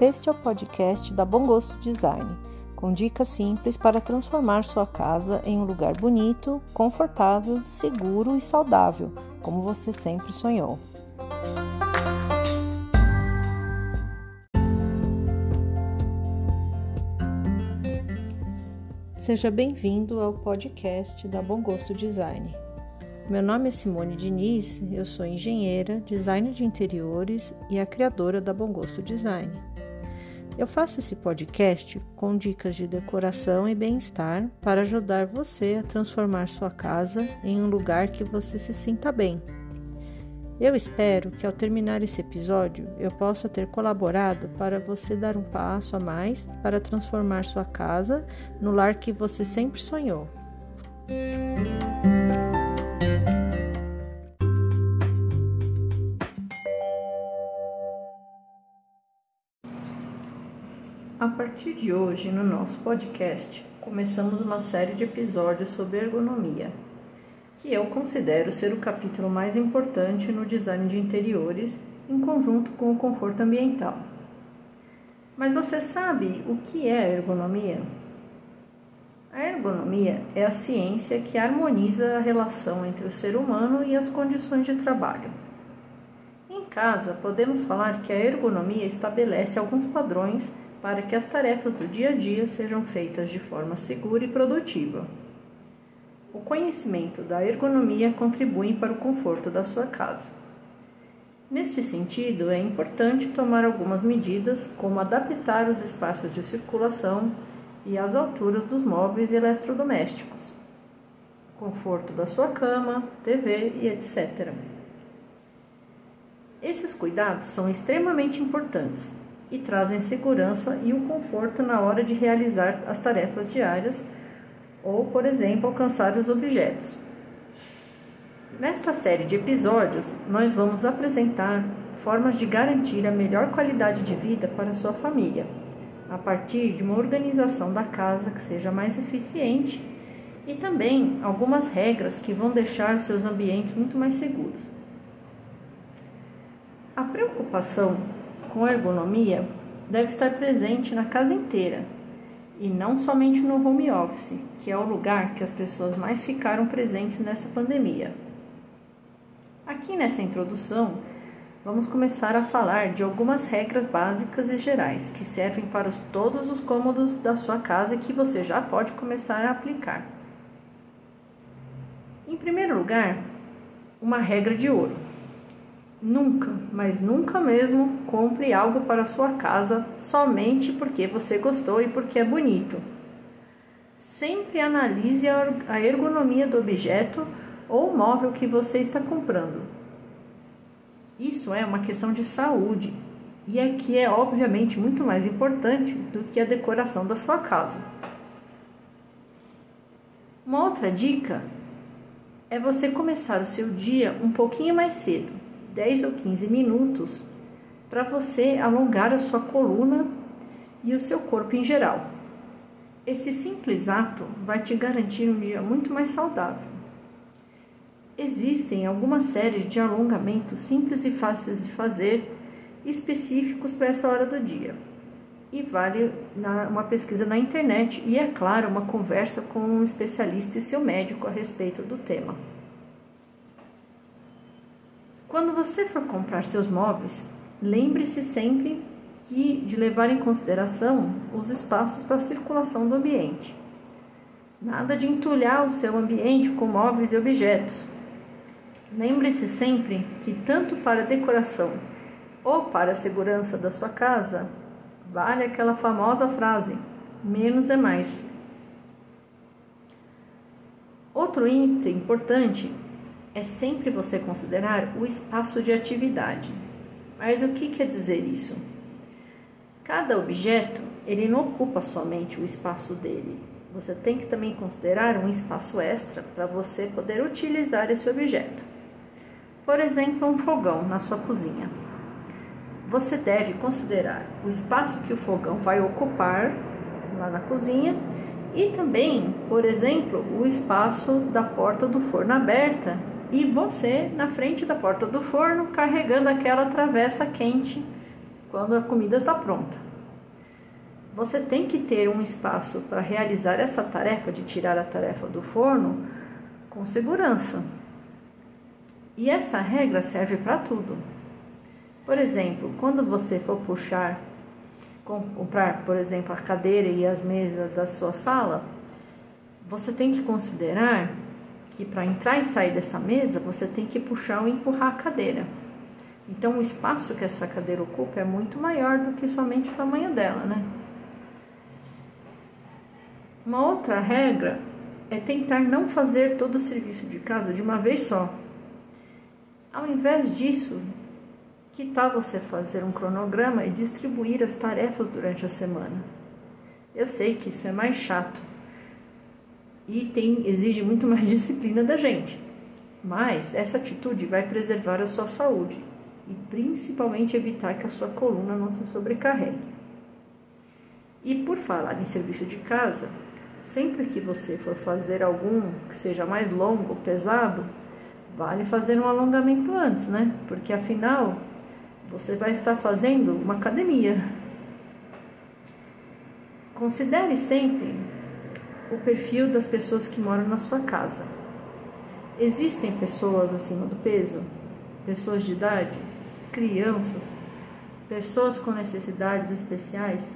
Este é o podcast da Bom Gosto Design, com dicas simples para transformar sua casa em um lugar bonito, confortável, seguro e saudável, como você sempre sonhou. Seja bem-vindo ao podcast da Bom Gosto Design. Meu nome é Simone Diniz, eu sou engenheira, designer de interiores e a criadora da Bom Gosto Design. Eu faço esse podcast com dicas de decoração e bem-estar para ajudar você a transformar sua casa em um lugar que você se sinta bem. Eu espero que ao terminar esse episódio eu possa ter colaborado para você dar um passo a mais para transformar sua casa no lar que você sempre sonhou. A partir de hoje, no nosso podcast, começamos uma série de episódios sobre ergonomia, que eu considero ser o capítulo mais importante no design de interiores, em conjunto com o conforto ambiental. Mas você sabe o que é ergonomia? A ergonomia é a ciência que harmoniza a relação entre o ser humano e as condições de trabalho. Em casa, podemos falar que a ergonomia estabelece alguns padrões para que as tarefas do dia a dia sejam feitas de forma segura e produtiva. O conhecimento da ergonomia contribui para o conforto da sua casa. Neste sentido, é importante tomar algumas medidas, como adaptar os espaços de circulação e as alturas dos móveis e eletrodomésticos, conforto da sua cama, TV e etc. Esses cuidados são extremamente importantes e trazem segurança e o conforto na hora de realizar as tarefas diárias ou, por exemplo, alcançar os objetos. Nesta série de episódios, nós vamos apresentar formas de garantir a melhor qualidade de vida para sua família, a partir de uma organização da casa que seja mais eficiente e também algumas regras que vão deixar seus ambientes muito mais seguros. A preocupação com ergonomia deve estar presente na casa inteira e não somente no home office, que é o lugar que as pessoas mais ficaram presentes nessa pandemia. Aqui nessa introdução, vamos começar a falar de algumas regras básicas e gerais que servem para os, todos os cômodos da sua casa e que você já pode começar a aplicar. Em primeiro lugar, uma regra de ouro. Nunca, mas nunca mesmo compre algo para sua casa somente porque você gostou e porque é bonito. Sempre analise a ergonomia do objeto ou móvel que você está comprando. Isso é uma questão de saúde e é que é obviamente muito mais importante do que a decoração da sua casa. Uma outra dica é você começar o seu dia um pouquinho mais cedo 10 ou 15 minutos para você alongar a sua coluna e o seu corpo em geral. Esse simples ato vai te garantir um dia muito mais saudável. Existem algumas séries de alongamentos simples e fáceis de fazer, específicos para essa hora do dia. E vale uma pesquisa na internet e, é claro, uma conversa com um especialista e seu médico a respeito do tema. Quando você for comprar seus móveis, lembre-se sempre que, de levar em consideração os espaços para circulação do ambiente. Nada de entulhar o seu ambiente com móveis e objetos. Lembre-se sempre que, tanto para a decoração ou para a segurança da sua casa, vale aquela famosa frase: menos é mais. Outro item importante é sempre você considerar o espaço de atividade. Mas o que quer dizer isso? Cada objeto, ele não ocupa somente o espaço dele. Você tem que também considerar um espaço extra para você poder utilizar esse objeto. Por exemplo, um fogão na sua cozinha. Você deve considerar o espaço que o fogão vai ocupar lá na cozinha e também, por exemplo, o espaço da porta do forno aberta e você na frente da porta do forno carregando aquela travessa quente quando a comida está pronta. você tem que ter um espaço para realizar essa tarefa de tirar a tarefa do forno com segurança. E essa regra serve para tudo. Por exemplo, quando você for puxar, comprar, por exemplo, a cadeira e as mesas da sua sala, você tem que considerar que para entrar e sair dessa mesa, você tem que puxar ou empurrar a cadeira. Então, o espaço que essa cadeira ocupa é muito maior do que somente o tamanho dela, né? Uma outra regra é tentar não fazer todo o serviço de casa de uma vez só. Ao invés disso, que tal você fazer um cronograma e distribuir as tarefas durante a semana? Eu sei que isso é mais chato e tem, exige muito mais disciplina da gente, mas essa atitude vai preservar a sua saúde e principalmente evitar que a sua coluna não se sobrecarregue. E por falar em serviço de casa, Sempre que você for fazer algum que seja mais longo, pesado, vale fazer um alongamento antes, né? Porque afinal, você vai estar fazendo uma academia. Considere sempre o perfil das pessoas que moram na sua casa. Existem pessoas acima do peso, pessoas de idade, crianças, pessoas com necessidades especiais.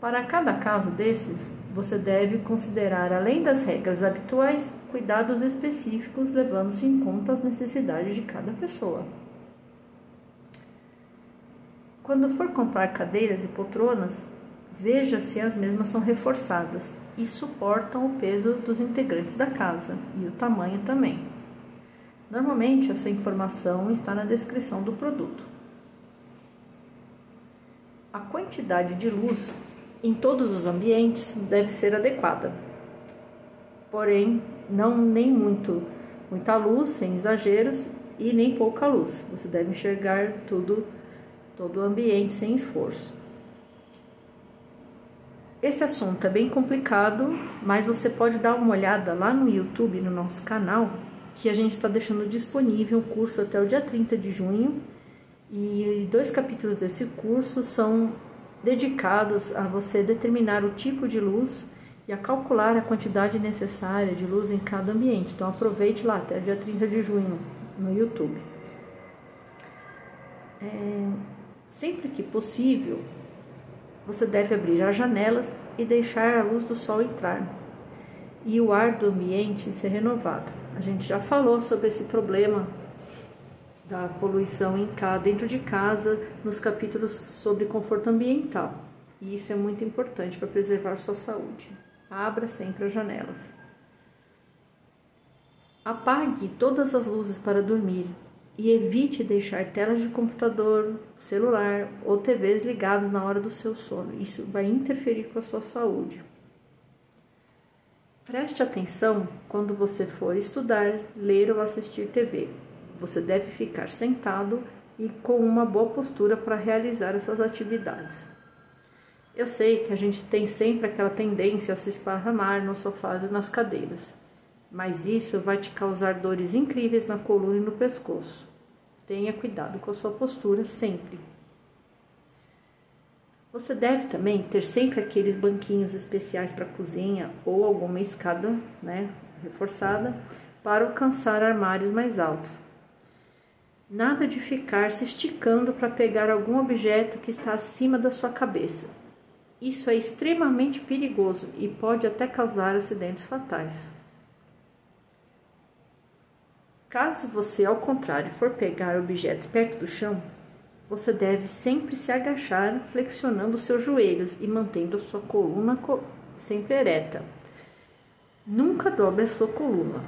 Para cada caso desses, você deve considerar, além das regras habituais, cuidados específicos, levando-se em conta as necessidades de cada pessoa. Quando for comprar cadeiras e poltronas, veja se as mesmas são reforçadas e suportam o peso dos integrantes da casa e o tamanho também. Normalmente, essa informação está na descrição do produto. A quantidade de luz em todos os ambientes deve ser adequada. Porém, não nem muito muita luz, sem exageros, e nem pouca luz. Você deve enxergar tudo, todo o ambiente sem esforço. Esse assunto é bem complicado, mas você pode dar uma olhada lá no YouTube, no nosso canal, que a gente está deixando disponível o curso até o dia 30 de junho. E dois capítulos desse curso são dedicados a você determinar o tipo de luz e a calcular a quantidade necessária de luz em cada ambiente. Então aproveite lá até dia 30 de junho no YouTube. É, sempre que possível, você deve abrir as janelas e deixar a luz do sol entrar e o ar do ambiente ser renovado. A gente já falou sobre esse problema da poluição em casa, dentro de casa, nos capítulos sobre conforto ambiental. E isso é muito importante para preservar sua saúde. Abra sempre as janelas. Apague todas as luzes para dormir e evite deixar telas de computador, celular ou TVs ligados na hora do seu sono. Isso vai interferir com a sua saúde. Preste atenção quando você for estudar, ler ou assistir TV. Você deve ficar sentado e com uma boa postura para realizar essas atividades. Eu sei que a gente tem sempre aquela tendência a se esparramar no sofás e nas cadeiras, mas isso vai te causar dores incríveis na coluna e no pescoço. Tenha cuidado com a sua postura sempre. Você deve também ter sempre aqueles banquinhos especiais para cozinha ou alguma escada né, reforçada para alcançar armários mais altos. Nada de ficar se esticando para pegar algum objeto que está acima da sua cabeça. Isso é extremamente perigoso e pode até causar acidentes fatais. Caso você, ao contrário, for pegar objetos perto do chão, você deve sempre se agachar, flexionando seus joelhos e mantendo sua coluna sempre ereta. Nunca dobre a sua coluna.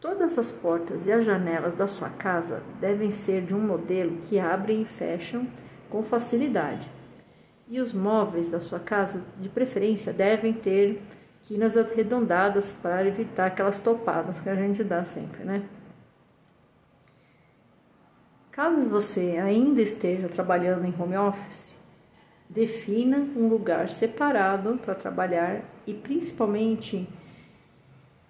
Todas as portas e as janelas da sua casa devem ser de um modelo que abrem e fecham com facilidade. E os móveis da sua casa, de preferência, devem ter quinas arredondadas para evitar aquelas topadas que a gente dá sempre, né? Caso você ainda esteja trabalhando em home office, defina um lugar separado para trabalhar e principalmente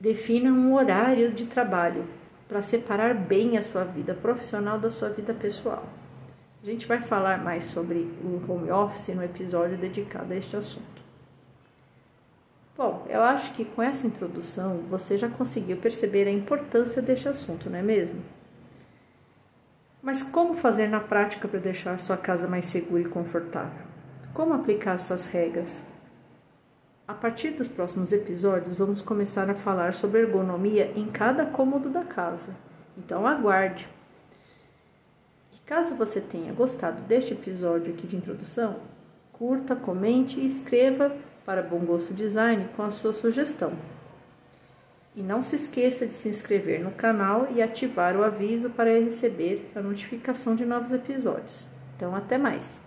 Defina um horário de trabalho para separar bem a sua vida profissional da sua vida pessoal. A gente vai falar mais sobre o home office no episódio dedicado a este assunto. Bom, eu acho que com essa introdução você já conseguiu perceber a importância deste assunto, não é mesmo? Mas como fazer na prática para deixar sua casa mais segura e confortável? Como aplicar essas regras? A partir dos próximos episódios, vamos começar a falar sobre ergonomia em cada cômodo da casa. Então aguarde! Caso você tenha gostado deste episódio aqui de introdução, curta, comente e escreva para Bom Gosto Design com a sua sugestão. E não se esqueça de se inscrever no canal e ativar o aviso para receber a notificação de novos episódios. Então, até mais!